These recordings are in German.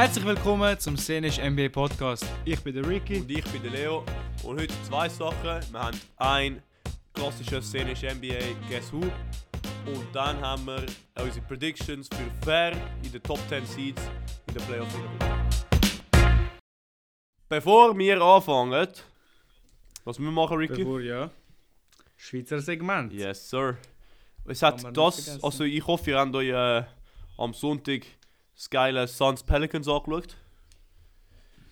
Herzlich willkommen zum Szenisch NBA Podcast. Ich bin der Ricky. Und ich bin der Leo. Und heute zwei Sachen. Wir haben ein klassisches szenisch NBA Guess Who. Und dann haben wir unsere Predictions für Fair in den Top 10 Seeds in der Playoffs. Bevor wir anfangen, was wir machen, Ricky? Bevor, ja. Schweizer Segment. Yes, sir. Es hat das, also ich hoffe, ihr habt euch äh, am Sonntag geile Suns Pelicans angeschaut.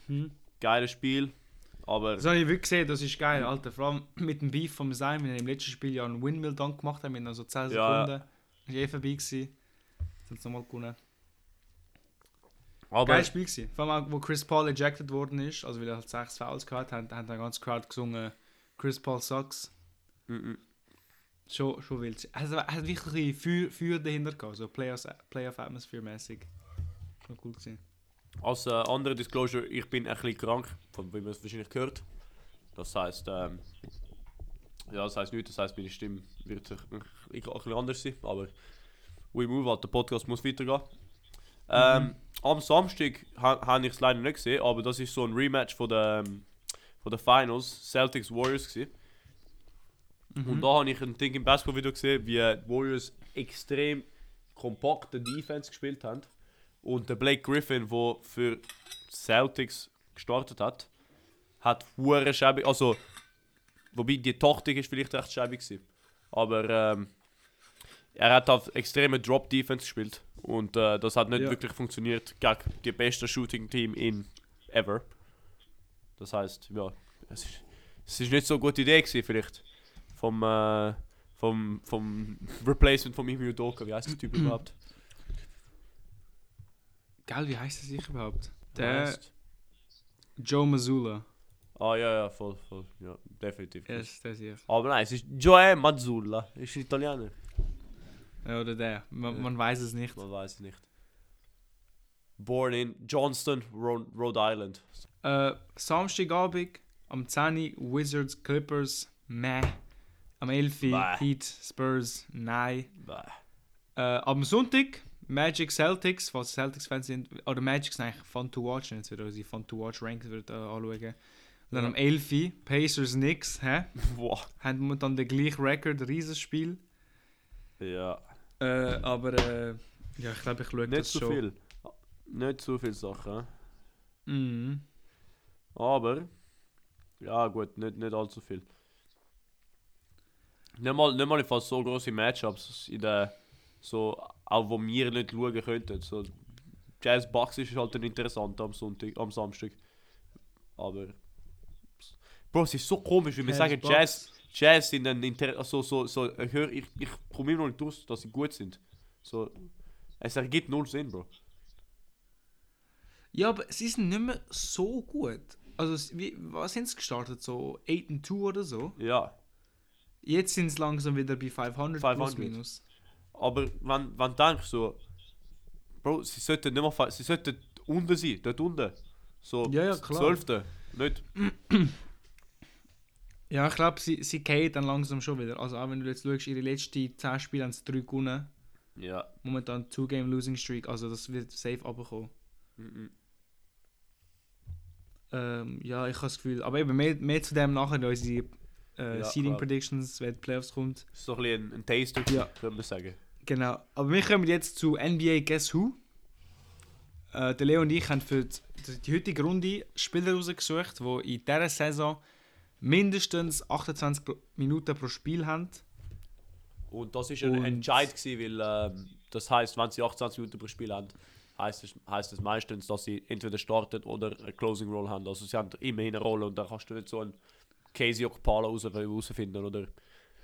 Hm. Geiles Spiel, aber Das habe ich wirklich gesehen, das ist geil, Alter. Vor allem mit dem Beef vom Sein, wir haben im letzten Spiel ja einen Windmill-Dunk gemacht haben, mit noch so 10 Ja, Sekunden. Das war eh vorbei. Gewesen. Jetzt haben sie nochmal gewonnen. aber Geiles Spiel gewesen. Vor allem auch, wo Chris Paul ejected worden ist, also weil er halt 6 Fouls gehabt hat, hat der ganze Crowd gesungen Chris Paul sucks. Mhm. Schon, schon wild. Also, er hat wirklich Feuer, Feuer dahinter gehabt, so Playoff, Playoff Atmosphere mäßig. Schon cool gewesen. Als äh, andere Disclosure, ich bin ein bisschen krank, von wie man es wahrscheinlich gehört. Das heißt, ähm, ja, das heißt nichts, das heißt, meine Stimme wird sich ein, bisschen anders sein, aber we move on, der Podcast muss weitergehen. Ähm, Am Samstag ha, habe ich es leider nicht gesehen, aber das ist so ein Rematch von der, ähm, von der Finals, Celtics Warriors gewesen. Und da habe ich ein Ding im Basketball-Video gesehen, wie die Warriors extrem kompakte Defense gespielt haben. Und der Blake Griffin, der für Celtics gestartet hat, hat hure schäbig, also wobei die Taktik ist vielleicht recht schäbig gewesen. Aber ähm, er hat auf extreme Drop Defense gespielt und äh, das hat nicht Ja. wirklich funktioniert gegen die beste Shooting Team in ever. Das heißt, ja, es ist, es ist nicht so eine gute Idee gewesen, vielleicht vom äh, vom vom Replacement von Imi Udoka, wie heißt der Typ überhaupt? Geil, wie heißt er sich überhaupt? Der? Joe Mazzulla. Ah ja, ja, voll, voll, ja, definitiv. Er ist der sich. Aber nein, es ist Joe Mazzulla, ist Italiener. Ja, oder der. Man, Ja. man weiß es nicht. Man weiß es nicht. Born in Johnston, Rhode Island. Äh, Samstagabend am 10 Uhr Wizards Clippers. Meh. Am 11 Uhr Bäh. Heat Spurs. Nein. Äh, am Sonntag Magic Celtics, falls Celtics-Fans sind. Oder Magic sind eigentlich fun to watch. Jetzt wieder unsere fun to watch Ranks wird, äh, anschauen. Und dann am 11 Uhr Pacers Knicks. Hä? Boah. Haben momentan den gleichen Rekord, Riesenspiel. Ja, Äh, aber äh, ja, ich glaube, ich schaue nicht das so schon. viel. Nicht so viele Sachen. Mhm. Aber, ja gut, nicht, nicht allzu viel. Nicht mal, nicht mal fast so große Matchups in der, so, auch wo wir nicht schauen könnten. So, Jazz Bucks ist halt interessant am Sonntag, am Samstag. Aber, Bro, es ist so komisch, wie wir Jazz sagen. Jazz, Jazz sind dann inter so, so, so, ich, hör, ich, ich komme immer noch nicht raus, dass sie gut sind. So, es ergibt null Sinn, Bro. Ja, aber sie sind nicht mehr so gut. Also, wie, was sind sie gestartet? So 8 and 2 oder so? Ja. Jetzt sind sie langsam wieder bei 500, 500. plus minus. Aber wenn, wenn du denkst so, Bro, sie sollten nicht mehr, sie sollten unten sein, dort unten. So, Ja, ja, klar. Zwölfte, nicht? Ja, ich glaube, sie, sie gehen dann langsam schon wieder. Also, auch wenn du jetzt schaust, ihre letzten 10 Spiele haben sie 3 gewonnen. Ja. Momentan 2-Game-Losing-Streak. Also, das wird safe abbekommen. Mhm. Ähm, ja, ich habe das Gefühl. Aber eben mehr, mehr zu dem nachher, unsere äh, Ja, Seeding klar. Predictions, wenn die Playoffs kommt. Das ist so ein, bisschen ein, ein Taster, Ja. könnte man sagen. Genau. Aber wir kommen jetzt zu NBA Guess Who. Äh, der Leo und ich haben für die, die heutige Runde Spieler rausgesucht, die in dieser Saison mindestens 28 pro- Minuten pro Spiel haben. Und das ist ein Und- Entscheid gewesen, weil ähm, das heißt, wenn sie 28 Minuten pro Spiel haben, heißt es, heißt es meistens, dass sie entweder starten oder eine Closing Roll haben. Also sie haben immerhin eine Rolle und dann kannst du nicht so einen Casey Okpala raus, rausfinden oder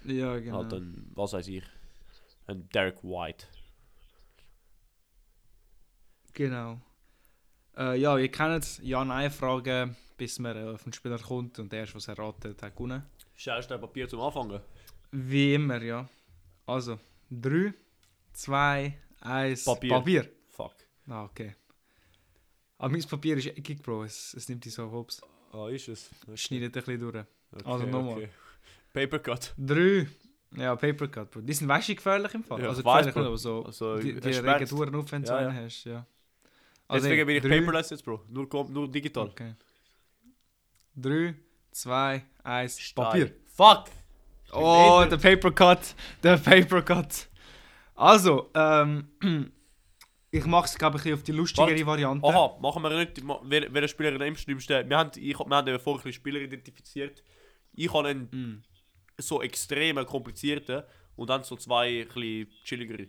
Ja, genau. halt ein, was weiß ich, ein Derek White. Genau. Äh, ja, ihr kennt Ja-Nein-Fragen, bis man äh, auf den Spieler kommt und der erste, was erratet, hat gewonnen. Schaust du Papier zum Anfangen? Wie immer, ja. Also, 3, 2, 1, Papier. Papier. Fuck. Ah, okay. Aber mein Papier ist eckig, Bro. Es, es nimmt dich so hops. Ah, ist es? Es schneidet ein bisschen durch. Okay, Also nochmal. okay. Papercut. Drei. Ja, Papercut, Bro. Die sind weißt du gefährlich im Fall. Ja, also gefährlich, aber so. Also, die die Respekt. regen Touren auf, wenn du Ja, einen ja. hast, ja. Also, Deswegen bin ich drei- paperless jetzt, Bro. Nur, kom- nur digital. Okay. 3, 2, 1, Stein. Papier. Fuck! Oh, der Paper Cut. Der Paper Cut. Also, ähm, ich mache es, glaube ich, auf die lustigere Warte. Variante. Aha, machen wir nicht. Wel welcher Spieler nimmst? Nimmst du den- Wir haben, ich, wir haben vorher ein bisschen Spieler identifiziert. Ich habe einen Mm. So extrem komplizierten und dann so zwei ein chilligere.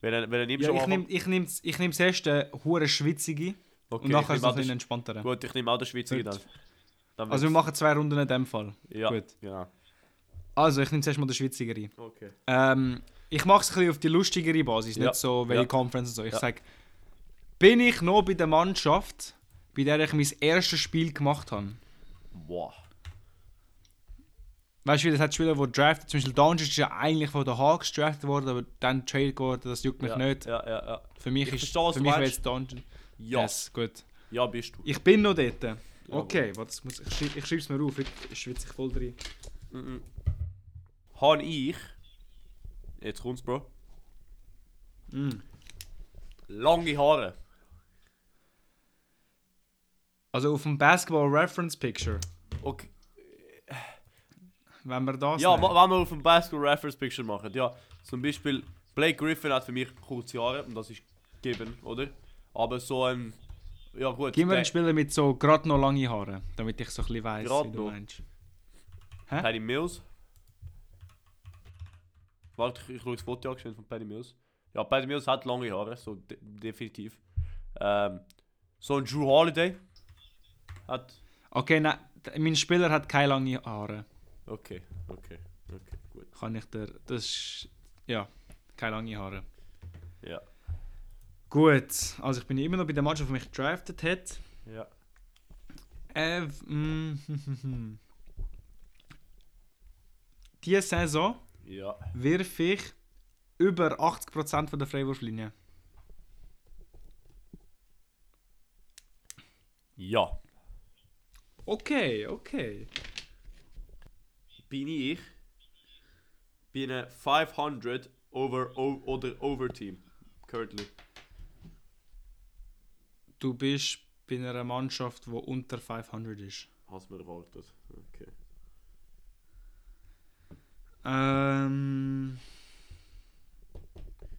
Welchen welchen nimmst Ja, ich nehme ich nehm's, ich nehm's erst den hure schwitzige Okay, und nachher so den- entspannteren. Gut, ich nehme auch den Schweizer dann. Dann Also wir machen zwei Runden in dem Fall. Ja, gut. genau. Also ich nehme zuerst mal den schwitzigere. Okay. Ähm, ich mache es ein bisschen auf die lustigere Basis, Ja. nicht so welche Ja. Conference und so. Ich Ja. sage, bin ich noch bei der Mannschaft, bei der ich mein erstes Spiel gemacht habe? Boah. Weißt du, das hat Spieler, die draften, zum Beispiel Doncic ist ja eigentlich von den Hawks draftet worden, aber dann trade geworden, das juckt mich ja, nicht. Ja, ja, ja. Für mich Ich ist verstehe, für mich wäre jetzt Doncic. Ja, Yes, gut. ja bist du. Ich bin noch dort. Jawohl. Okay, warte, muss, ich, schreib, ich schreibe es mir auf, ich schwitze ich voll drin. Mhm. Habe ich. Jetzt kommt's, Bro. Mm. Lange Haare. Also auf dem Basketball Reference Picture, Okay. Wenn wir das Ja, nehmen. wenn wir auf dem Basketball Reference Picture machen. Ja, zum Beispiel Blake Griffin hat für mich kurze Haare und das ist gegeben, oder? Aber so ein. Ja, gut. Gib mir einen Spieler mit so gerade noch lange Haaren, damit ich so ein bisschen weiss, Grad wie du noch? meinst. Patty Mills. Warte, ich, ich schaue das Foto angeschnitten von Patty Mills. Ja, Patty Mills hat lange Haare, so de definitiv. Ähm, so ein Drew Holiday. Hat. Okay, nein, mein Spieler hat keine lange Haare. Okay, okay, okay, gut. Kann ich dir. Das ist. Ja, keine lange Haare. Ja. Gut, also ich bin immer noch bei der Mannschaft, die mich gedraftet hat. Ja. Äh, Diese Saison Ja. wirf ich über 80% von der Freiwurflinie. Ja. Okay, okay. Bin ich. Bin ein 500 over o oder over Team. Currently. Du bist bei einer Mannschaft, die unter 500 ist. Hast mir erwartet. Okay. Ähm.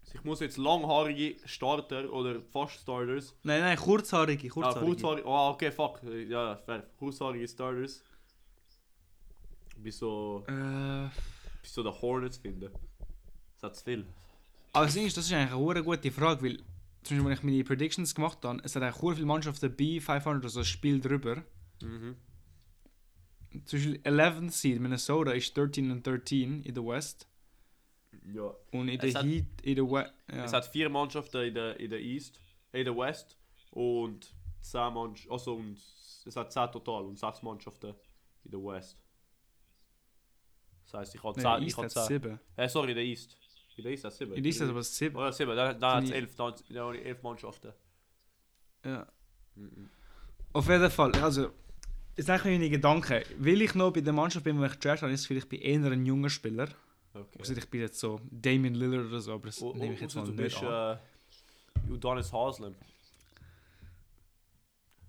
Also ich muss jetzt langhaarige Starter oder fast Starters. Nein, nein, kurzhaarige, Ah, kurzhaarige. kurzhaarige. Oh, okay, fuck. Ja, fair. Kurzhaarige Starters. Bis so. Äh, Bis so der Hornets finden. Das hat zu viel. aber das Ding ist, das ist eigentlich eine gute Frage, weil zum Beispiel, wenn ich meine Predictions gemacht habe, es hat eigentlich hure viele Mannschaften bei 500, also ein Spiel drüber. Mhm. Zum Beispiel 11th Seed Minnesota ist 13 und 13 in der West. Ja. Und in der Heat, in der West. Ja. Es hat vier Mannschaften in der, in der East, in der West und zehn Mannschaften, also und es hat zehn total und sechs Mannschaften in der West. Das heisst, ich habe Nein, zehn, East ich habe hat zeh. 7. Äh, sorry, in der East. In der East hat es sieben. In East hat aber 7. Oh ja, sieben, dann, dann hat es Die- elf, dann, dann habe ich elf Mannschaften. Ja. Mhm. Auf jeden Fall, also, jetzt eigentlich meine Gedanken. Will ich noch bei der Mannschaft bin, wo ich draft habe, ist es vielleicht bei eher ein junger Spieler. Okay. Also ich bin jetzt so Damien Lillard oder so, aber das Oh, nehme ich jetzt mal nicht bist an. äh, Udonis Haslem.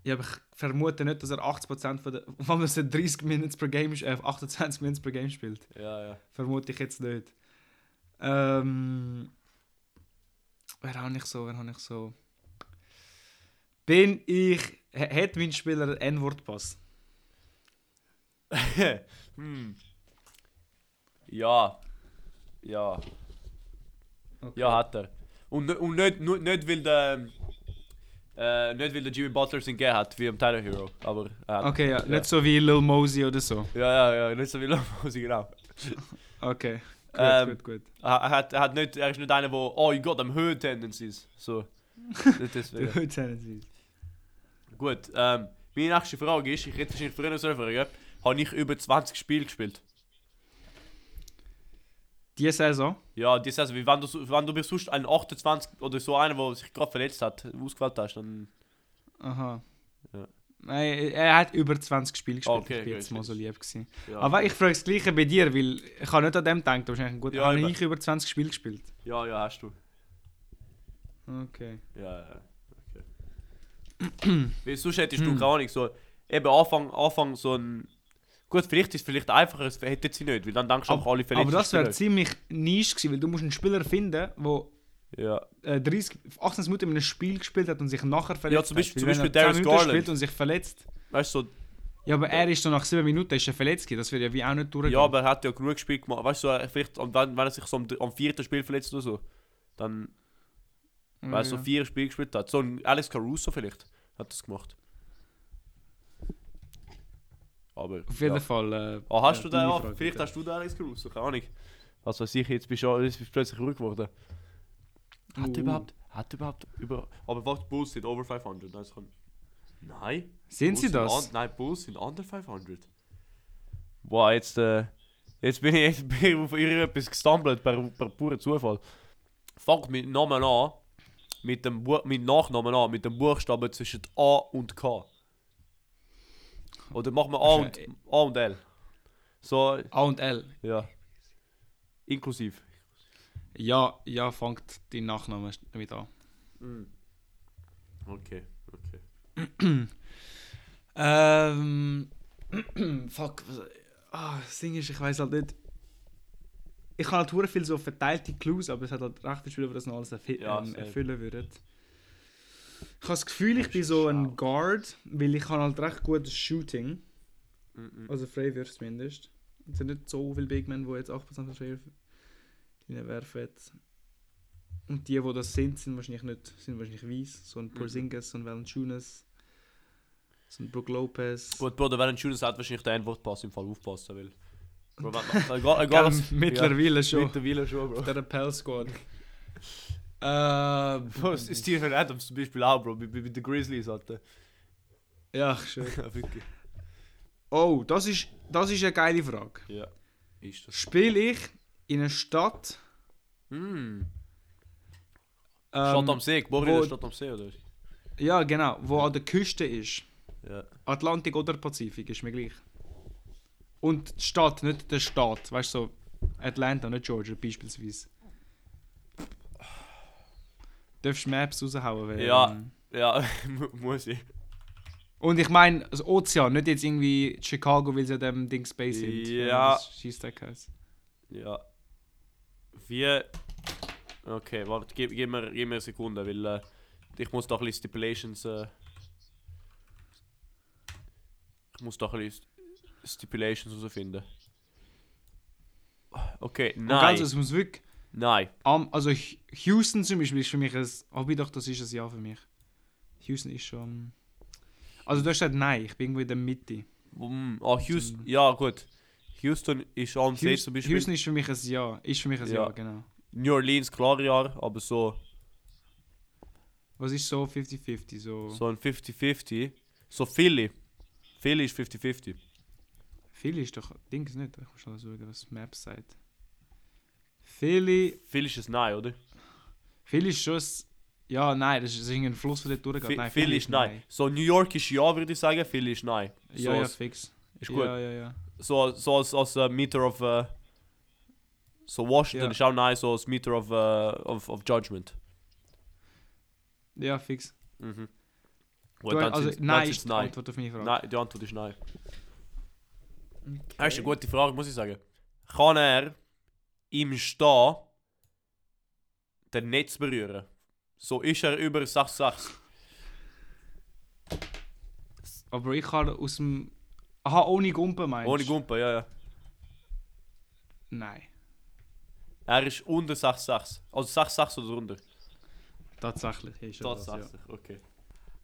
Ja, aber ich vermute nicht, dass er 80% von der... Wenn so 30 Minutes per Game, äh, 28 Minutes per Game spielt. Ja, ja. Vermute ich jetzt nicht. Ähm... Wer habe ich so, wer habe ich so... Bin ich... Hat mein Spieler einen N-Wort-Pass? hm. Ja. Ja. Okay. Ja, hat er. Und, und nicht, nur- nicht, weil der. Äh, nicht weil der Jimmy Butler es gegeben hat, wie im Tyler Hero. Aber er hat. Okay, ja, ja. nicht so wie Lil Mosey oder so. Ja, ja, ja, nicht so wie Lomosi, genau. Okay, gut, Ähm, gut, gut. Er, hat, er, hat nicht, er ist nicht einer, der. Oh, you got them hood tendencies. So. Nicht deswegen. Gut, Tennessee. Gut, ähm, meine nächste Frage ist: Ich hätte wahrscheinlich früher so fragen. Habe ich über 20 Spiele gespielt? Die Saison? Ja, das heißt, wenn du, so- wenn du mir sonst einen 28 oder so einen, der sich gerade verletzt hat, ausgewählt hast, dann. Aha. Ja. Nein, er hat über 20 Spiele gespielt. Okay, ich bin jetzt mal so lieb gewesen. Ja, Aber ich frage das Gleiche bei dir, weil ich habe nicht an dem gedacht. Wahrscheinlich gut. Ja, habe ich über 20 Spiele gespielt? ja, ja, hast du. Okay. Ja, ja. Okay. Weil sonst hättest du, Hm. keine Ahnung, so, eben Anfang, Anfang so ein. Gut, vielleicht ist es vielleicht einfacher, es hätten sie nicht, weil dann denkst du einfach alle Aber das wäre ziemlich nisch gewesen, weil du musst einen Spieler finden, der Ja. äh, 30, 18 Minuten in einem Spiel gespielt hat und sich nachher verletzt Ja, zum Beispiel- hat. zum Beispiel Darius 10 Minuten Garland. spielt und sich verletzt. Weißt du, so, Ja, aber er ist dann nach 7 Minuten ist er verletzt gewesen. Das wird ja wie auch nicht durchgehen. ja, aber er hat ja genug Spiel gemacht. Weißt du, so, vielleicht, und wenn, wenn er sich so am, am vierten Spiel verletzt oder so, dann, weil er so ja. vier Spiele gespielt hat. So ein Alex Caruso vielleicht hat das gemacht. Aber. Auf jeden ja. Fall. Äh, Ah, hast äh, du Ja, Frage, vielleicht hast du den Alex Caruso, keine Ahnung. Was weiß ich, jetzt bist du, jetzt bist du plötzlich ruhig geworden. Hat Uh. er überhaupt, hat er überhaupt über. Aber was Bulls sind over 500? Das kann, nein. Sind Bulls sie das? An- nein, Bulls sind under 500. Boah, jetzt, äh, jetzt bin ich, jetzt bin ich auf irgendetwas gestumbled per, per puren Zufall. Fangt mit Namen an, mit dem Bu mit Nachnamen an, mit dem Buchstaben zwischen A und K. Oder machen wir A und, A und L. So, A und L. ja. Inklusiv. Ja, ja, fängt dein Nachname damit an. Okay, okay. Ähm. fuck. Ah, das Ding ist, ich weiß halt nicht. Ich habe halt viel so verteilte Clues, aber es hat halt recht Spiele, die das noch alles erfi Ja, ähm, erfüllen würden. Ich habe das Gefühl, ich bin so ein Guard, weil ich habe halt recht gutes Shooting. Mhm. Also Freiwürfe zumindest. Es sind nicht so viele Big Men, die jetzt 8% von Freiwürfen werfen. Und die, die das sind, sind wahrscheinlich nicht, sind wahrscheinlich weiß. So ein. Porzingis, so ein Valanciunas, so ein Brook Lopez. Gut, Bro, ein Schönes hat, wahrscheinlich der Antwortpass im Fall aufpassen will. Bro, egal, egal mittlerweile schon. Mittlerweile schon, Bro. Der Pell Squad. äh, es ist Steven Adams zum Beispiel auch, Bro, bei, bei, den Grizzlies, Alter. ja, schön. Ja, wirklich. Oh, das ist, das ist eine geile Frage. Ja. Ist das. Spiele ich in einer Stadt. Mm. Ähm, Stadt am See, geboren in der Stadt am See, oder? Ja, genau, wo an der Küste ist. Ja. Atlantik oder Pazifik, ist mir gleich. Und die Stadt, nicht der Staat. Weißt du, so Atlanta, nicht Georgia beispielsweise. Darfst Maps raushauen? Weil, Ja. ähm, Ja, mu- muss ich. Und ich meine, das Ozean, nicht jetzt irgendwie Chicago, weil sie an dem Ding Space sind. Ja. Schießtag heisst. Ja. Wie. Okay, warte, gib, gib, mir, gib mir eine Sekunde, weil äh, ich muss da ein bisschen Stipulations. Äh, ich muss da ein bisschen Stipulations herausfinden. Okay, Und nein. Also, es muss wirklich. Nein. Am- also Houston zum Beispiel ist für mich ein. Aber doch, das ist ein Ja für mich. Houston ist schon. Also du hast gesagt nein, ich bin irgendwo in der Mitte. Um, ah, Houston. Ja, gut. Houston ist am See Houston, zum Beispiel. Houston ist für mich ein Ja. Ist für mich ein Ja, Ja. genau. New Orleans, klar ja, aber so, Was ist so 50-50? So, so ein 50-50. So Philly. Philly ist 50-50. Philly ist doch. Dings nicht. Ich muss schon schauen, was Maps sagt. Philly. Philly ist ein Nein, oder? Philly ist schon. ein- Ja, nein, das ist irgendein Fluss, der dort durchgeht. Nein, Philly ist Nein. So New York ist Ja, würde ich sagen. Philly ist Nein. So, Ja, ja, fix. ist gut. Ja, ja, ja. so, so als, als äh, Meter of. Äh, so Washington Ja. ist auch Nein, so als Meter of, äh, of, of Judgment. Ja, fix. Mhm. Du, Gut, dann also, nein ist die Nein. Antwort auf meine Frage. Nein, die Antwort ist Nein. Das ist eine gute Frage, muss ich sagen. Kann er im Stehen den Netz berühren? So ist er über 6,6. Aber ich kann aus dem. Aha, ohne Gumpen meinst du? Ohne Gumpen, ja, ja. Nein. Er ist unter 6,6. Also 6,6 oder drunter. Tatsächlich. Ist schon das, ja. Tatsächlich, okay.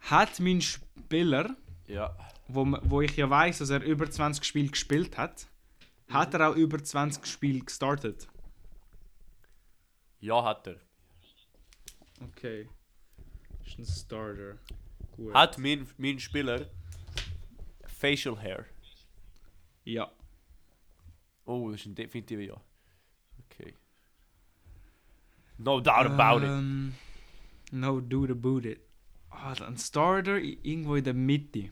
Hat mein Spieler, Ja. wo, wo ich ja weiß, dass er über 20 Spiele gespielt hat, hat er auch über 20 Spiele gestartet? Ja, hat er. Okay. Ist ein Starter. Gut. Hat mein, mein Spieler Facial Hair? Ja. Oh, das ist ein definitiver Ja. Okay. No doubt about it. Ähm, No dude about it. Ah, ein Starter irgendwo in der Mitte.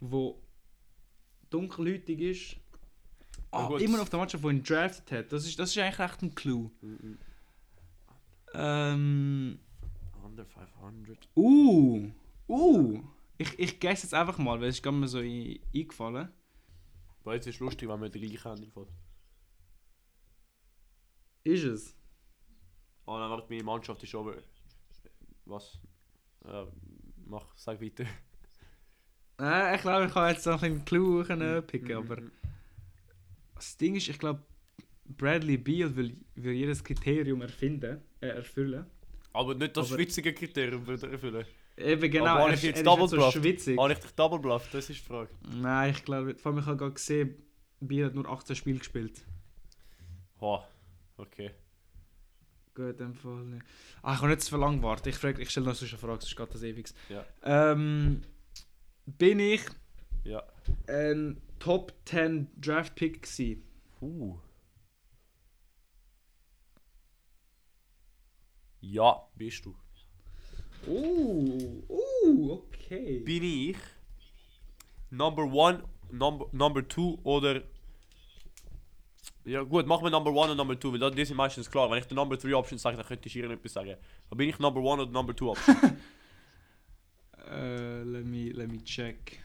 Wo dunkelhäutig ist. Ah, Ja, gut. immer auf der Mannschaft, die ihn drafted hat. Das ist, das ist eigentlich echt ein Clou. Ähm. Under 500. Uh. Uh, ich, ich guess jetzt einfach mal, weil es ist gerade mir so i- eingefallen. Weil jetzt ist lustig, wenn wir den gleichen haben. Ist es? Oh nein, warte, meine Mannschaft ist aber... Was? Ja, mach, sag weiter. Äh, ich glaube, ich kann jetzt noch einen Clou picken, Mhm, aber das Ding ist, ich glaube, Bradley Beal will, will jedes Kriterium erfinden, erfüllen. Aber nicht das Aber- schwitzige Kriterium würde erfüllen. Eben genau, Aber habe er, ich ist- jetzt er ist double nicht so schwitzig. Habe ich dich double bluffed? Das ist die Frage. Nein, ich glaube, vor allem ich habe gerade gesehen, Beal hat nur 18 Spiele gespielt. Ha, okay. Gut, in Fall nicht. Ah, ich kann nicht zu lang warten. Ich, frage, ich stelle noch so eine Frage, sonst geht das ewig. Ja. Ähm, bin ich Ja. ein Top 10 Draft Pick gewesen? Uh. Ja, bist du. Uh, uh, okay. Bin ich Number One, Number, number Two oder... Ja gut, machen wir Number One und Number Two, weil das- sind meistens klar. Wenn ich die Number Three Option sage, dann könnte ich irgendetwas sagen. Aber bin ich Number One oder Number Two Option? Äh, let, me, let me check.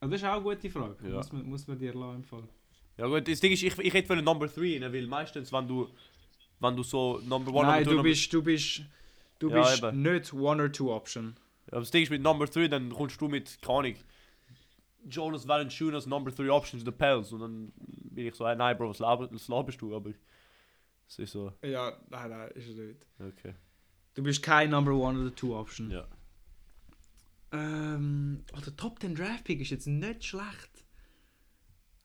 Ah, das ist auch eine gute Frage. Ja. Muss, man, muss man dir lassen im Fall. ja gut, das Ding ist, ich, ich hätte für Number Three rein, weil meistens, wenn du, wenn du so Number One, Nein, du bist, du bist, du Ja, bist eben. nicht One or Two Option. Ja, das Ding ist mit Number 3, dann kommst du mit, keine Ahnung, Jonas Valanciunas Number 3 Options, the Pels. Und dann bin ich so, hey, nein, Bro, was laberst du? Aber es ist so, Ja, nein, nein, ist es nicht. okay. Du bist kein Number One oder Two Option. Ja. Ähm, oh, der Top 10 Draft Pick ist jetzt nicht schlecht.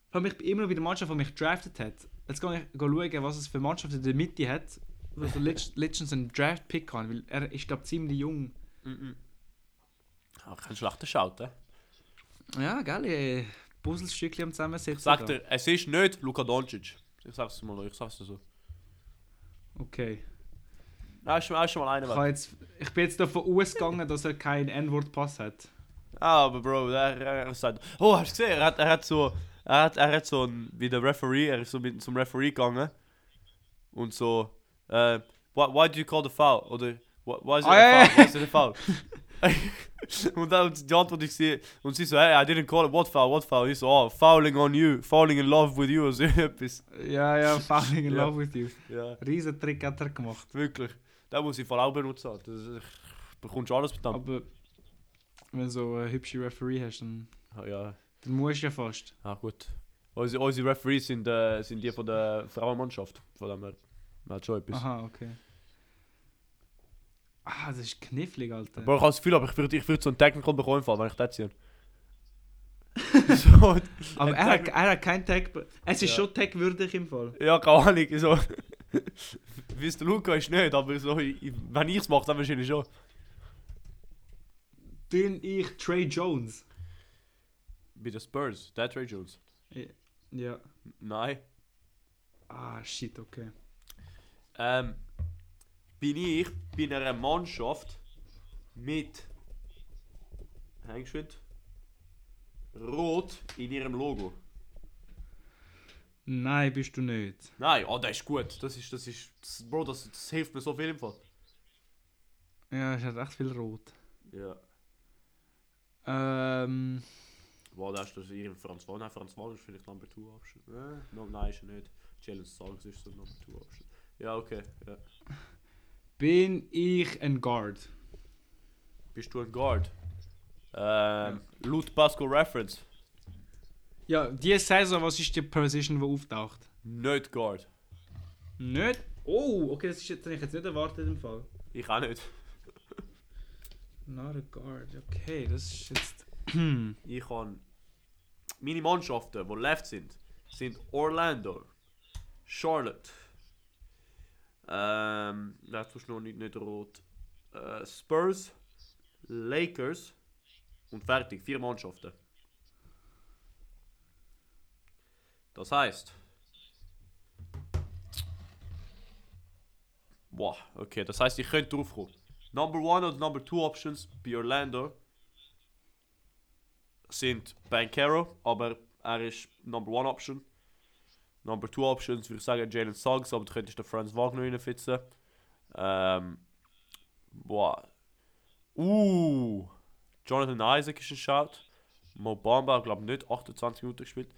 Vor allem, ich bin immer noch bei der Mannschaft, die mich gedraftet hat. Jetzt gehe ich schauen, was es für Mannschaft in der Mitte hat, wo der letzt- letztens einen Draft Pick hat, weil er ist, glaube ziemlich jung. Mhm. Ja, kein schlechter Schaut? Ja, geil, Puzzlestückchen am Zusammensetzen. Ich sag da. dir, es ist nicht Luka Doncic. Ich sag's mal, ich sag's dir so. Okay. Nein, ist schon, mal einer Ich, jetzt, ich bin jetzt davon ausgegangen, dass er keinen N-Wort-Pass hat. Ah, aber Bro, er, er sagt, oh, hast du gesehen? Er hat, er hat so, er hat, er hat so ein, wie der Referee, er ist so mit zum Referee gegangen und so, äh, why, why do you call the foul? Oder, why, why is it Ah, ja, a foul? Why is it a foul? und dann die Antwort ich sehe, und sie so, hey, I didn't call it, what foul, what foul? Ich so, oh, fouling on you, falling in love with you, so etwas. Ja, ja, falling in Ja. love with you. Ja, Riesen Trick hat er gemacht. wirklich. Den muss ich voll auch benutzen. Das, ist- bekommst du alles mit dem. Aber wenn du so eine hübsche Referee hast, dann, Ah, Ja, dann musst du ja fast. Ah, gut. Unsere, unsere Referees sind, äh, sind die von der Frauenmannschaft. Von dem her. Man hat schon etwas. Aha, okay. Ah, das ist knifflig, Alter. Aber ich habe das Gefühl, aber ich würde ich würd so einen Technical bekommen, wenn ich das ziehe. so, Aber er hat, er hat kein Tag. Es ist Ja. schon tagwürdig im Fall. ja, keine Ahnung. So. Wie es der Luca ist nicht, aber so, ich- wenn ich es mache, dann wahrscheinlich schon. Bin ich Trey Jones? Bei den Spurs, der Trey Jones. Ja. Nein. Ah, shit, okay. Ähm, bin ich bei einer Mannschaft mit Hängschwind Rot in ihrem Logo. Nein, bist du nicht. Nein, oh, das ist gut. Das ist, das ist, das, Bro, das, das hilft mir so viel im Fall. Ja, es hat echt viel Rot. Ja. Ähm. Wow, da ist das ihr Franz. Nein, Franz ist vielleicht Number 2 Option. Äh, no, nein, ist er nicht. Jalen Suggs ist so Number 2 Option. Ja, okay. Ja. Bin ich ein Guard? Bist du ein Guard? Ähm, laut Pascal Reference. Ja, diese Saison, was ist die Position, die auftaucht? Nicht Guard. Nicht? Oh, okay, das ist jetzt, ich jetzt nicht erwartet im Fall. Ich auch nicht. Not a Guard, okay, das ist jetzt. Ich habe meine Mannschaften, die left sind, sind Orlando, Charlotte, ähm, nein, tust noch nicht, nicht rot, äh, Spurs, Lakers und fertig, vier Mannschaften. Das heißt, boah, okay, das heißt, ich könnte drauf kommen. Number one und Number two Options bei Orlando sind Bankero, aber er ist Number One Option. Number Two Options würde ich sagen Jalen Suggs, aber du könntest den Franz Wagner reinfitzen. Ähm, boah, Uh, Jonathan Isaac ist ein Shout. Mo Bamba, glaube nicht 28 Minuten gespielt.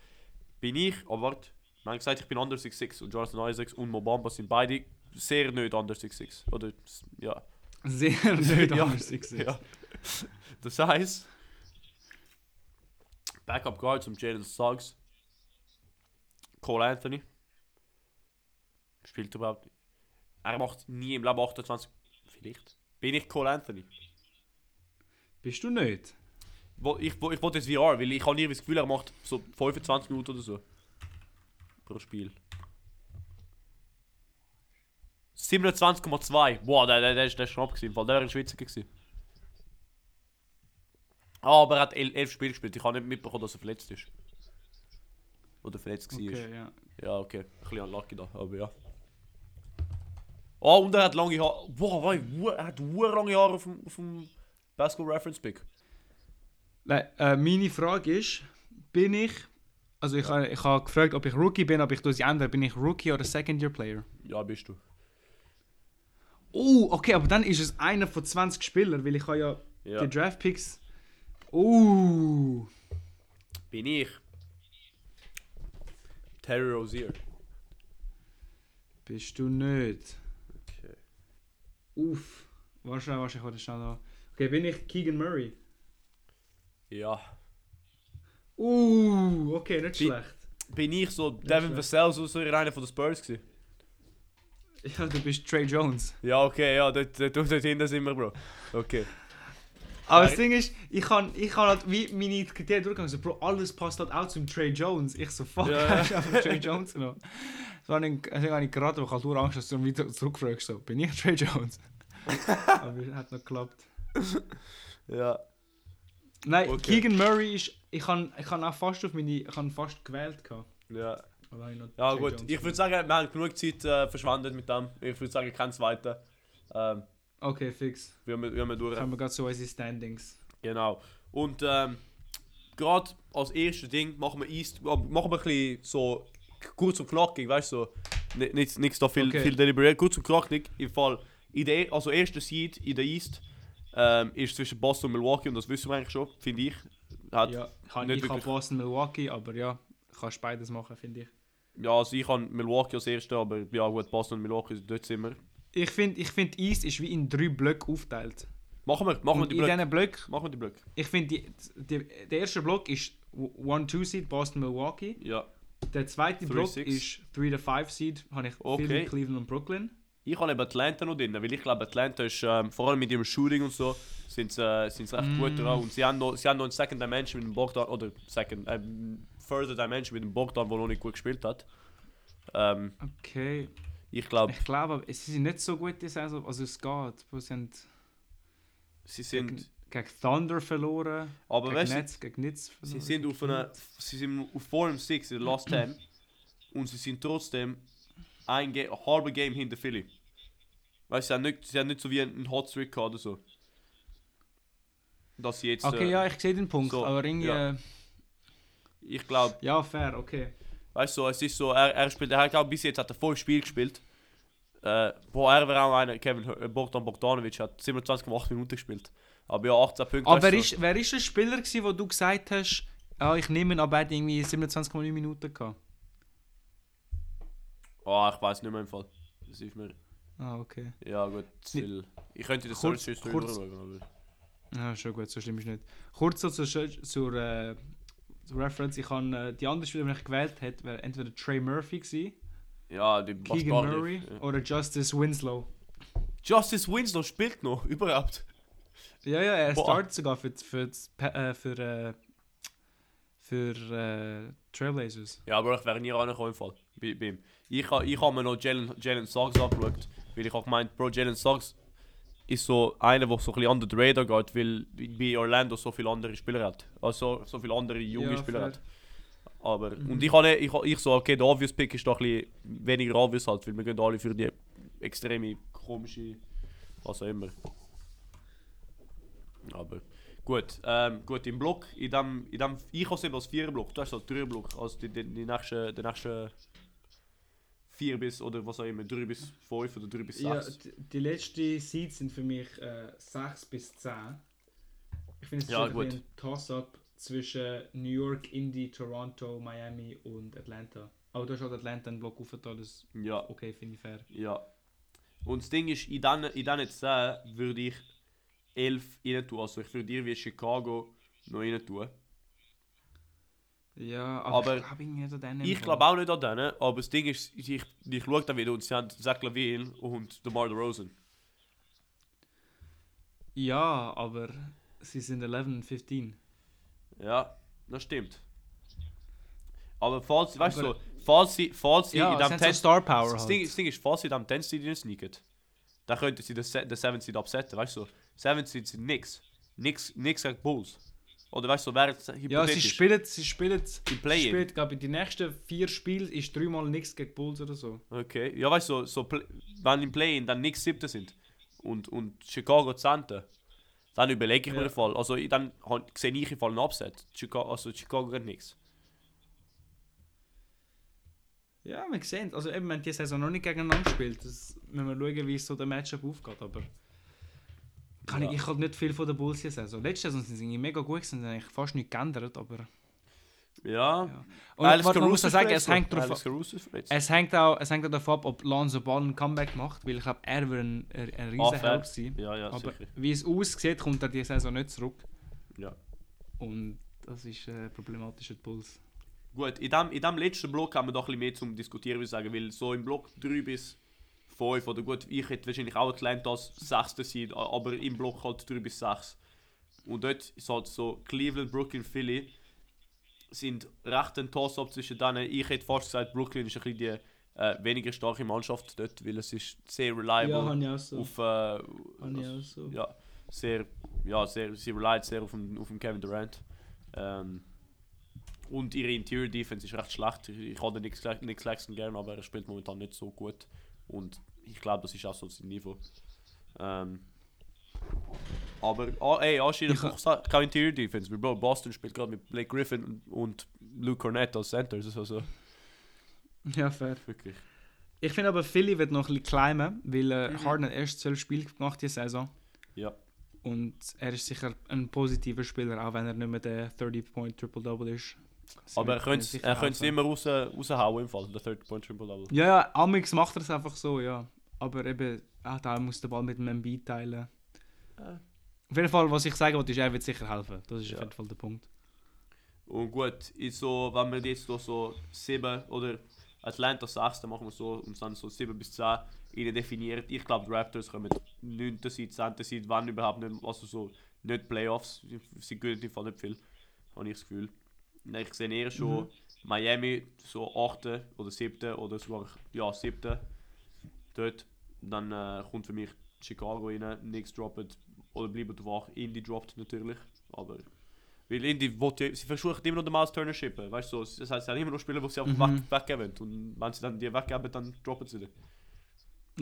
Bin ich, aber warte, ich habe gesagt, ich bin under 6'6 und Jonathan Isaacs und Mo Bamba sind beide sehr nicht under 6'6. Oder, ja. Sehr nicht Ja, anders gewesen. ja. Das heißt, Backup Guard zum Jalen Suggs. Cole Anthony. Spielt überhaupt nicht. Er macht nie im Leben 28. Vielleicht. Bin ich Cole Anthony? Bist du nicht? Wo- Ich, wo- ich wollte jetzt VR, weil ich habe nie das Gefühl, er macht so 25 Minuten oder so. Pro Spiel. 27,2. Wow, der, der, der, ist, der ist schon abgesehen, weil der wäre ein Schweizer gewesen. Ah, aber er hat 11 Spiele gespielt. Ich habe nicht mitbekommen, dass er verletzt ist. Oder verletzt war. Okay, ja. Ja, okay. Ein bisschen unlucky da, aber ja. Oh, und er hat lange Haare. Wow, wei, wu- er hat lange Haare auf dem, auf dem Basketball Reference Pick. Nein, äh, meine Frage ist, bin ich, also ich, ha- ich habe gefragt, ob ich Rookie bin, aber ich tue sie ändern, bin ich Rookie oder Second Year Player? Ja, bist du. Oh, okay, aber dann ist es einer von 20 Spielern, weil ich habe ja, Ja. die Draft Picks. Oh, Bin ich. Terry Rozier. bist du nicht. Okay. Uff, wahrscheinlich, wahrscheinlich heute schnell da. Okay, bin ich Keegan Murray? Ja. Uh, okay, nicht Bi- schlecht. Bin ich so Devin schlecht. Vassell, so, so einer von den Spurs gewesen? Ja, du bist Trey Jones. Ja, okay, ja, dort, dort, dort hinten sind wir, Bro. Okay. Aber das. Ding ist, ich kann, ich kann halt wie meine Kriterien durchgegangen. So, Bro, alles passt halt auch zum Trey Jones. Ich so, fuck, Ja, hast du einfach Trey Jones genommen. Habe ich, deswegen habe ich gerade, aber ich hatte nur Angst, dass du mich wieder zurückfragst. So, bin ich Trey Jones? aber es hat noch geklappt. Ja. Nein, Okay. Keegan Murray ist, ich kann, ich kann auch fast auf meine, ich kann fast gewählt gehabt. Ja. Habe Ja, Trey gut. Jones Ich würde sagen, wir haben genug Zeit äh, verschwendet mit dem. Ich würde sagen, kein zweiter. Ähm, Okay, fix. wir, wir, wir durch. Kommen wir gerade zu unseren Standings. Genau. Und ähm, gerade als erstes Ding machen wir East, äh, machen wir ein bisschen so kurz und knackig, weißt du, so, ni- nichts nichts da viel, Okay. viel deliberiert, kurz und knackig, im Fall, in der, also erster Seed in der East ähm, ist zwischen Boston und Milwaukee und das wissen wir eigentlich schon, finde ich. Hat, ja. Ja, ich habe nicht ich hab wirklich- Boston, Milwaukee, aber ja, kannst beides machen, finde ich. also ich habe Milwaukee als erster, aber ja gut, Boston und Milwaukee, dort sind wir. Ich finde, ich find, East ist wie in drei Blöcke aufgeteilt. Machen wir, machen wir die in Blöcke. diesen Blöcken, Machen wir die Blöcke. ich finde, der erste Block ist 1-2-Seed Boston, Milwaukee. Ja. Der zweite Three, Block six. ist 3-5-Seed, habe ich Okay. viel Cleveland und Brooklyn. Ich habe eben Atlanta noch drin, weil ich glaube, Atlanta ist ähm, vor allem mit ihrem Shooting und so sind sie äh, sind's recht Mm. gut dran und sie haben noch, sie haben noch eine Second Dimension mit dem Bogdan oder Second ähm, Further Dimension mit dem Bogdan, der noch nicht gut gespielt hat. Ähm, Okay. Ich glaube, Ich glaube, sie sind nicht so gut die Saison, also es geht. Sie sind sie gegen, sind, gegen Thunder verloren, aber gegen weißt du, Netz, gegen Nitz sie verloren. sind auf einer, sie sind auf 4 und 6 in der Last 10 und sie sind trotzdem ein Ga halber Game hinter Philly. Weißt du, sie haben nicht, sie haben nicht so wie einen Hot Streak gehabt oder so. Dass sie jetzt, Okay, äh, ja, ich sehe den Punkt, so, aber irgendwie... ja. Ja, ich glaube, ja fair, okay. Weißt du, es ist so, er, er spielt, er hat auch bis jetzt hat er voll Spiel gespielt. Äh, boah, er wäre auch einer, Kevin äh, Bogdan Bogdanovic hat 27,8 Minuten gespielt. Aber ja, 18 Punkte. Aber wer ist, wer ist der Spieler, gewesen, wo du gesagt hast, ah, ich nehme ihn, aber er hat irgendwie 27,9 Minuten gehabt? Oh, ich weiß nicht mehr im Fall. Das ist mir. Ah, okay. Ja, gut. Ziel. Ich könnte das Kurz- kurz- aber. Ja, schon gut, so schlimm ist nicht. Kurz so zur, zur, äh, zur Reference, ich habe äh, die anderen Spieler, die ich gewählt hätte, wäre entweder Trey Murphy gewesen, Ja, die Keegan Murray. Ja. oder Justice Winslow. Justice Winslow spielt noch, überhaupt. Ja, ja, er Boah. startet sogar für, für, äh, für, äh, für äh, Trailblazers. Ja, aber ich wäre nie rangekommen im Fall. Bei, bei ihm. Ich habe ich ha mir noch Jalen, Jalen Suggs angeschaut, weil ich auch gemeint, Bro, Jalen Suggs ist so einer, der so ein bisschen under the radar geht, weil bei Orlando so viele andere Spieler hat. Also so viele andere junge Ja, Spieler fair. hat. Aber, Mhm. Und ich, habe, ich, ich so, okay, der obvious Pick ist doch ein bisschen weniger obvious halt, weil wir gehen alle für die extreme, komische, was auch immer. Aber gut, ähm, gut, im Block, in dem, in dem, ich habe es eben als Viererblock, du hast als Dreierblock, also die, die, die nächsten, die nächsten 4 bis oder was auch immer, 3 bis 5 oder 3 bis 6. Ja, die, die letzten Seeds sind für mich äh, 6 bis 10. Ich finde es Ja, so gut. ein Toss-up zwischen New York, Indy, Toronto, Miami und Atlanta. Aber du hast halt Atlanta einen Block aufgetan, das Ja, okay, finde ich fair. ja. Und das Ding ist, in diesen in diesen 10 würde ich 11 rein tun. Also ich würde dir wie Chicago noch rein tun. Ja, aber, Aber ich glaube glaube auch nicht an denen, aber das Ding ist, ich, ich schaue da wieder und sie haben Zach Lavine und DeMar DeRozan. Ja, aber sie sind 11 und 15. Ja, das stimmt. Aber falls, weißt du, so, falls sie, falls sie Ja, in dem so Test... Star Power das, Ding, halt. das Ding ist, falls sie in dem 10 Seed sneaken, dann könnten sie den, Se- den 7 Seed upsetten, weißt du. So, 7 Seed sind nix. Nix, nix gegen Bulls. Oder weißt du, so, wäre es Ja, sie spielen, sie spielen, sie Play-In. spielen, glaube ich, die nächsten vier Spiele ist dreimal nichts gegen Bulls oder so. Okay, ja weißt du, so, so, wenn im Play-In dann nix 7 sind und, und Chicago 10. Dann überlege ich mir Ja. den Fall. Also ich- dann sehe ich im Fall einen Upset. Chicago, also Chicago geht nichts. Ja, wir sehen Also eben, wir haben die Saison noch nicht gegeneinander gespielt. Das müssen wir schauen, wie so der Matchup aufgeht. Aber kann Ja. ich, ich habe nicht viel von der Bulls Saison. Letzte Saison sind sie mega gut, sind eigentlich fast nichts geändert. Aber Ja. Ja. und Alex man muss sagen, es hängt verletzt. es hängt auch, es hängt auch davon ab, ob Lonzo Ball ein Comeback macht, weil ich glaube, er wird ein, ein, ein Ah, riesen fair. Help sein. Ja, ja, Aber sicher. wie es aussieht, kommt er diese Saison nicht zurück. Ja. Und das ist äh, problematisch für die Bulls. Gut, in dem, in dem letzten Block haben wir doch ein bisschen mehr zum Diskutieren, würde ich sagen, weil so im Block 3 bis 5, oder gut, ich hätte wahrscheinlich auch Atlanta als 6. sein, aber im Block halt 3 bis 6. Und dort ist halt so Cleveland, Brooklyn, Philly sind recht ein Toss-up zwischen denen. Ich hätte fast gesagt, Brooklyn ist ein bisschen die äh, weniger starke Mannschaft dort, weil es ist sehr reliable auch so. auf... Äh, so. ja, sehr, ja, sehr, sie relied sehr auf den, auf den Kevin Durant. Ähm, und ihre Interior Defense ist recht schlecht. Ich, ich hatte Nick Claxton gern, aber er spielt momentan nicht so gut. Und ich glaube, das ist auch so sein Niveau. Ähm, aber ah, ey, anscheinend keine Interior Defense. Weil Bro, Boston spielt gerade mit Blake Griffin und, Luke Cornett als Center. Das ist also Ja, fair. wirklich. Ich finde aber, Philly wird noch ein bisschen climben, weil äh, Mhm. Harden hat erst 12 Spiele gemacht diese Saison. Ja. Und er ist sicher ein positiver Spieler, auch wenn er nicht mehr der 30-Point-Triple-Double ist. Aber er könnte es nicht mehr raus, raushauen im Fall, der Third Point Triple Double. Ja, ja, Amix macht er es einfach so, ja. Aber eben, auch da muss der Ball mit dem Embiid teilen. Ja. Auf jeden Fall, was ich sagen wollte, ist, er wird sicher helfen. Das ist Ja. auf jeden Fall der Punkt. Und gut, ist so, wenn wir jetzt hier so 7 oder Atlanta 6, dann machen wir so und dann so 7 bis 10 ihnen definiert. Ich glaube, die Raptors kommen 9. Seed, 10. Seed, wenn überhaupt nicht, also so nicht Playoffs. Sie gewinnen im Fall nicht viel, habe ich das Gefühl. Ich sehe eher schon Mhm. Miami so 8. oder 7. oder sogar ja, 7. Dort. Dann äh, kommt für mich Chicago rein, Knicks droppen oder bleiben wach. Indy droppt natürlich, aber weil Indy will ja, sie versuchen immer noch den Miles Turner shippen, weißt du, das heißt, sie haben immer noch Spieler, die sie einfach Mhm. weg, weggeben und wenn sie dann die weggeben, dann droppen sie die.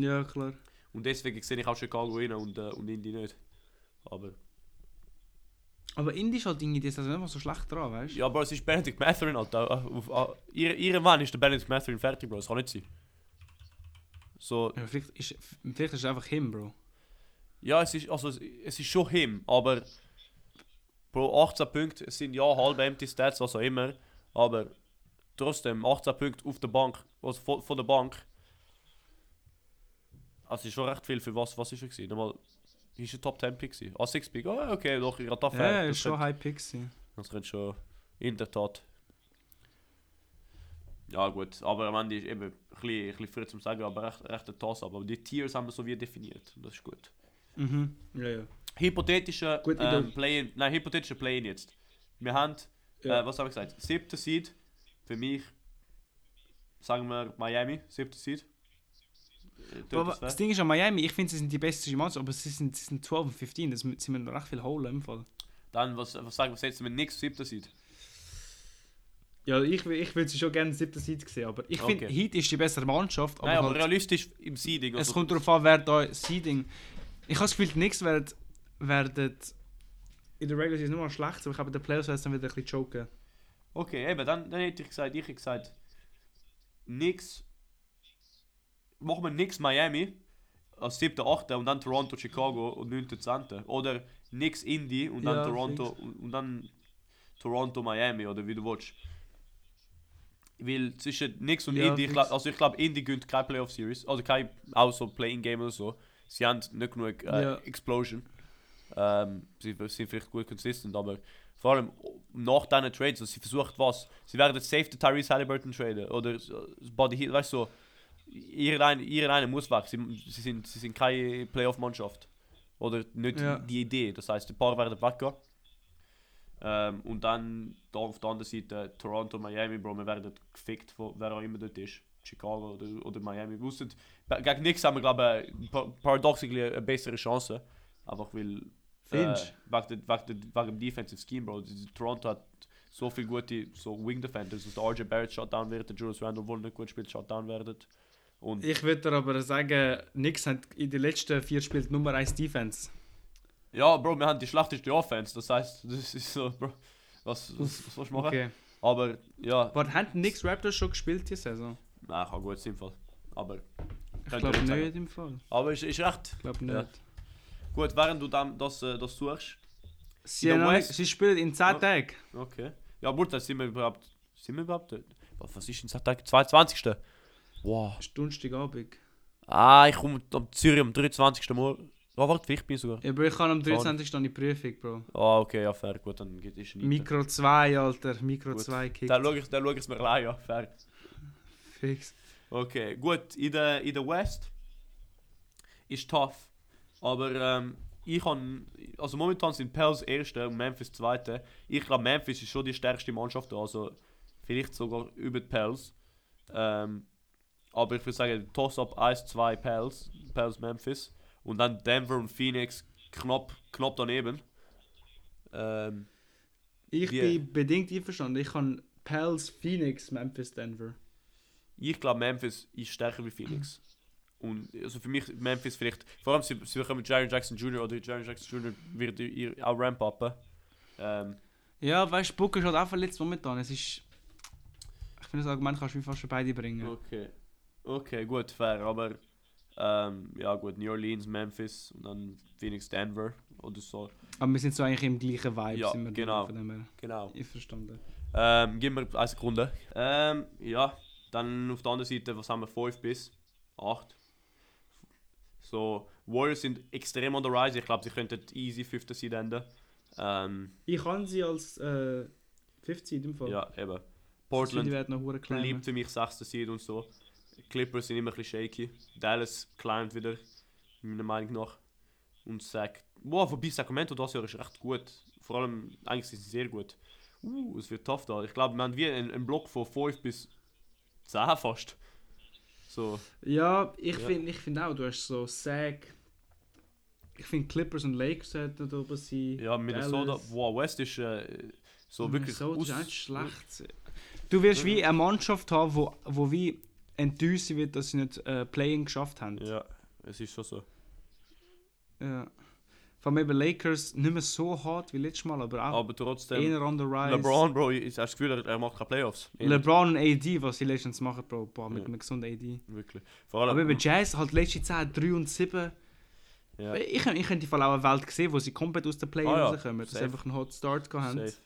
Ja, klar. Und deswegen sehe ich auch Chicago rein und, äh, und Indy nicht. Aber, Aber Indy ist halt irgendwie die Saison immer so schlecht dran, weißt du? ja, aber es ist Benedict Mathurin halt, äh, auf, auf, ihre, ihre Mann ist der Benedict Mathurin fertig, Bro, das kann nicht sein. So, Ja, vielleicht, ist, vielleicht ist es einfach him, Bro. Ja, es ist, also, es- es ist schon him, aber Bro, 18 Punkte, sind ja halbe empty Stats, was auch immer, aber trotzdem 18 Punkte auf der Bank, also von, von der Bank. Also ist schon recht viel für was, was ist er gewesen? Nochmal, ist er Top 10 Pick gewesen? Ah, 6 Pick, oh, okay, doch, ich Ja, fair. ja, ist schon High Pixie. das könnte schon in der Tat. Ja gut, aber am Ende ist eben ein bisschen, ein bisschen früh zum sagen, aber recht, recht ein Toss, aber die Tiers haben wir so wie definiert, das ist gut. Mhm. Ja, ja. Hypothetische ähm, Play-in, nein, hypothetische Play-in jetzt. Wir haben, Ja. äh, was habe ich gesagt? Siebter Seed, für mich, sagen wir Miami, siebter Seed. Aber ist das? Ding ist an Miami, ich finde, sie sind die beste Mannschaft, aber sie sind, sie sind 12 und 15, das sind wir noch recht viel holen im Fall. Dann, was, was sagen wir, setzen wir nichts siebter Seed? Ja, ich, ich würde sie schon gerne siebter Seite sehen, aber ich finde, Okay. Heat ist die bessere Mannschaft, aber, Nein, aber halt, realistisch im Seeding. es also- kommt darauf an, wer da Seeding... Ich habe das Gefühl, nichts werden, werden in der Regular Season nur mal schlecht, aber ich in den Playoffs wird es dann wieder ein bisschen choken. Okay, eben, dann, dann hätte ich gesagt, ich hätte gesagt, nix machen wir nix Miami als 7., 8. und dann Toronto, Chicago und 9., 10. Oder nix Indy und dann Ja, Toronto und, und dann Toronto, Miami oder wie du willst. Weil zwischen nix und Ja, Indy, ich glaub, also ich glaube Indy gönnt keine Playoff Series, also kein auch so Playing Game oder so. Sie haben nicht genug äh, Ja. Explosion. Ähm, sie sind vielleicht gut consistent, aber vor allem nach diesen Trades, also sie versucht was. Sie werden jetzt safe den Tyrese Halliburton traden oder so- Buddy Hield, weißt du so. Irgendeiner irgendeiner muss weg. Sie, sie, sind, sie sind keine Playoff-Mannschaft. Oder nicht Ja. die Idee. Das heißt, ein paar werden weggehen. Ähm, und dann da auf der anderen Seite Toronto, Miami, Bro, wir werden gefickt, von wer auch immer dort ist. Chicago oder, oder Miami. Wir wussten, gegen nichts haben wir, glaube ich, pa- paradoxically eine bessere Chance. Einfach weil. Äh, Findest wegen, der, wegen, der, wegen dem Defensive Scheme, Bro. Toronto hat so viele gute so Wing Defenders, dass der RJ Barrett Shutdown wird, der Julius Randle, wohl nicht gut spielt, Shutdown werden. Und Ich würde dir aber sagen, Nix hat in den letzten vier Spielen Nummer 1 Defense. ja, Bro, wir haben die schlechteste Offense. Das heißt, das ist so, Bro. Was, was, was willst du machen? Okay. Aber ja, Aber haben Nix Raptors schon gespielt diese Saison? nein, kann gut sein. Fall. Aber, Ich glaube nicht nicht im Fall. aber ist, ist recht. Ich glaube nicht. Ja. Gut, während du dann das, äh, das suchst. Sie, In West- sie spielen in 10 Ja. Tagen. Okay. Ja, Bruder, sind wir überhaupt. Sind wir überhaupt? Was ist denn Sonntag? 22. Wow. Ist Donnerstagabend. Ah, ich komme am Zürich am 23. Morgen. Oh, warte, vielleicht bin ich sogar. Ja, aber ich kann am 23. dann die Prüfung, Bro. Ah, okay, ja, fair. Gut, dann geht es nicht. Mikro 2, Alter. Mikro Gut. 2 Kick. Dann schaue ich dann schau ich's mir allein an. Fair. Fix. Okay, gut. In der, in der West ist tough. Aber ähm, ich kann. Also momentan sind Pels Erste und Memphis Zweite. Ich glaube, Memphis ist schon die stärkste Mannschaft. da, Also vielleicht sogar über die Pels. Ähm, aber ich würde sagen, Toss-Up 1-2 Pels, Pels Memphis. Und dann Denver und Phoenix knapp, knapp daneben. Ähm, Ich Die- bin bedingt einverstanden. Ich kann Pels, Phoenix, Memphis, Denver. ich glaube, Memphis ist stärker wie Phoenix. Und also für mich Memphis vielleicht, vor allem sie, sie bekommen Jaron Jackson Jr. oder Jaron Jackson Jr. wird ihr auch ramp up. Ähm, Ja, weißt du, Booker ist halt auch verletzt momentan. Es ist. Ich finde, das Argument kannst du wie fast für beide bringen. okay. Okay, gut, fair, aber ähm, ja gut, New Orleans, Memphis und dann Phoenix, Denver oder so. Aber wir sind so eigentlich im gleichen Vibe. Ja, sind wir genau. Von dem her. Genau. Ich verstanden. Ähm, gib mir eine Sekunde. Ähm, ja, dann auf der anderen Seite, was haben wir? 5 bis 8. So, Warriors sind extrem on the rise. Ich glaube, sie könnten easy 5. Seed enden. Ähm, Ich kann sie als äh, 50 im Fall. ja, eben. Die Portland beliebt für mich 6. Seed und so. Clippers sind immer ein bisschen shaky. Dallas climbed wieder, meiner Meinung nach. Und Sac. Wow, wobei Sacramento das Jahr ist recht gut. Vor allem, eigentlich sind sie sehr gut. Uh, es wird tough da. Ich glaube, wir haben wie einen, Block von 5 bis 10 fast. So, Ja, ich Ja. finde ich find auch, du hast so Sack. Ich finde Clippers und Lakers sollten da oben sein. ja, Minnesota. Dallas. Wow, West ist äh, so wirklich. Minnesota ist schlecht. Du wirst wie eine Mannschaft haben, wo, wo wie enttäuscht wird, dass sie nicht äh, Playing geschafft haben. Ja, es ist schon so. Ja. Vor allem Lakers nicht mehr so hart wie letztes Mal, aber auch Aber trotzdem, eher on the rise. LeBron, Bro, ich habe das Gefühl, er, macht keine Playoffs. LeBron und AD, was sie letztens machen, Bro, boah, mit Ja. einem gesunden AD. Wirklich. Vor allem. Aber eben Jazz halt letzte Zeit 3 und 7. ja, Ich, ich in Fall auch eine Welt gesehen, wo sie komplett aus der Play Ah ja, rauskommen. Dass sie einfach einen Hot Start gehabt haben. safe.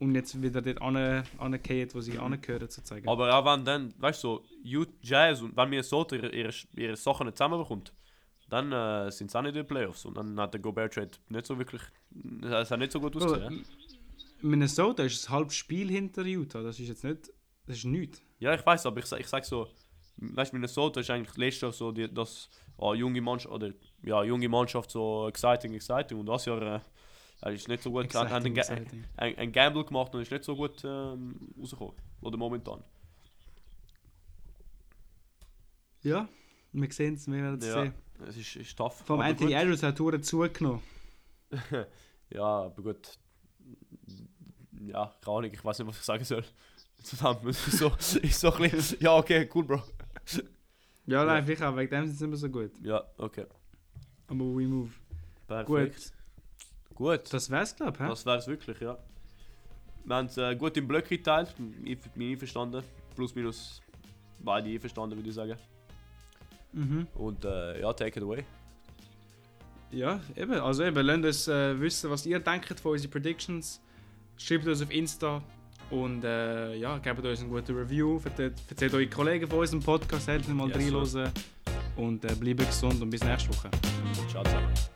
Und jetzt wieder dort angehört, wo sie angehören, sozusagen. Aber auch wenn dann, weißt du, so, Jazz und wenn Minnesota ihre, ihre, ihre Sachen nicht zusammenbekommt, dann äh, sind sie auch nicht in den Playoffs. Und dann hat der Gobert Trade nicht so wirklich, es hat nicht so gut ausgesehen. Minnesota ist ein halbes Spiel hinter Utah. Das ist jetzt nicht. Das ist nichts. Ja, ich weiß, aber ich, ich sag so, weißt du, Minnesota ist eigentlich letztes Jahr so, die, das ah, junge Mannschaft, oder ja, junge Mannschaft so exciting, exciting. Und das Jahr äh, er ist nicht so gut, hat hat ein, Ga- Exciting, exciting. ein, ein Gamble gemacht und ist nicht so gut ähm, rausgekommen. Oder momentan. Ja, wir sehen es, wir werden es Ja. sehen. Es ist, ist tough. Vom aber Anthony. Edwards hat Touren zugenommen. Ja, aber gut. Ja, keine Ahnung, ich weiß nicht, was ich sagen soll. Zusammen ist so, ist so ein bisschen, ja, okay, cool, Bro. Ja, nein, vielleicht auch. Wegen dem sind sie immer so gut. Ja, okay. Aber we move. Perfekt. Gut. Gut. Das wär's, glaub ich. Das wäre es wirklich, ja. Wir haben es äh, gut im Blöcke geteilt. Ich bin einverstanden. Plus, minus beide einverstanden, würde ich sagen. Mhm. Und äh, ja, take it away. Ja, eben. Also eben, lasst uns äh, wissen, was ihr denkt von unseren Predictions. Schreibt uns auf Insta und äh, ja, gebt uns einen guten Review. Erzählt, erzählt eure Kollegen von unserem Podcast, helft mal Yes, reinhören. Und äh, bleibt gesund und bis nächste Woche. Ciao zusammen.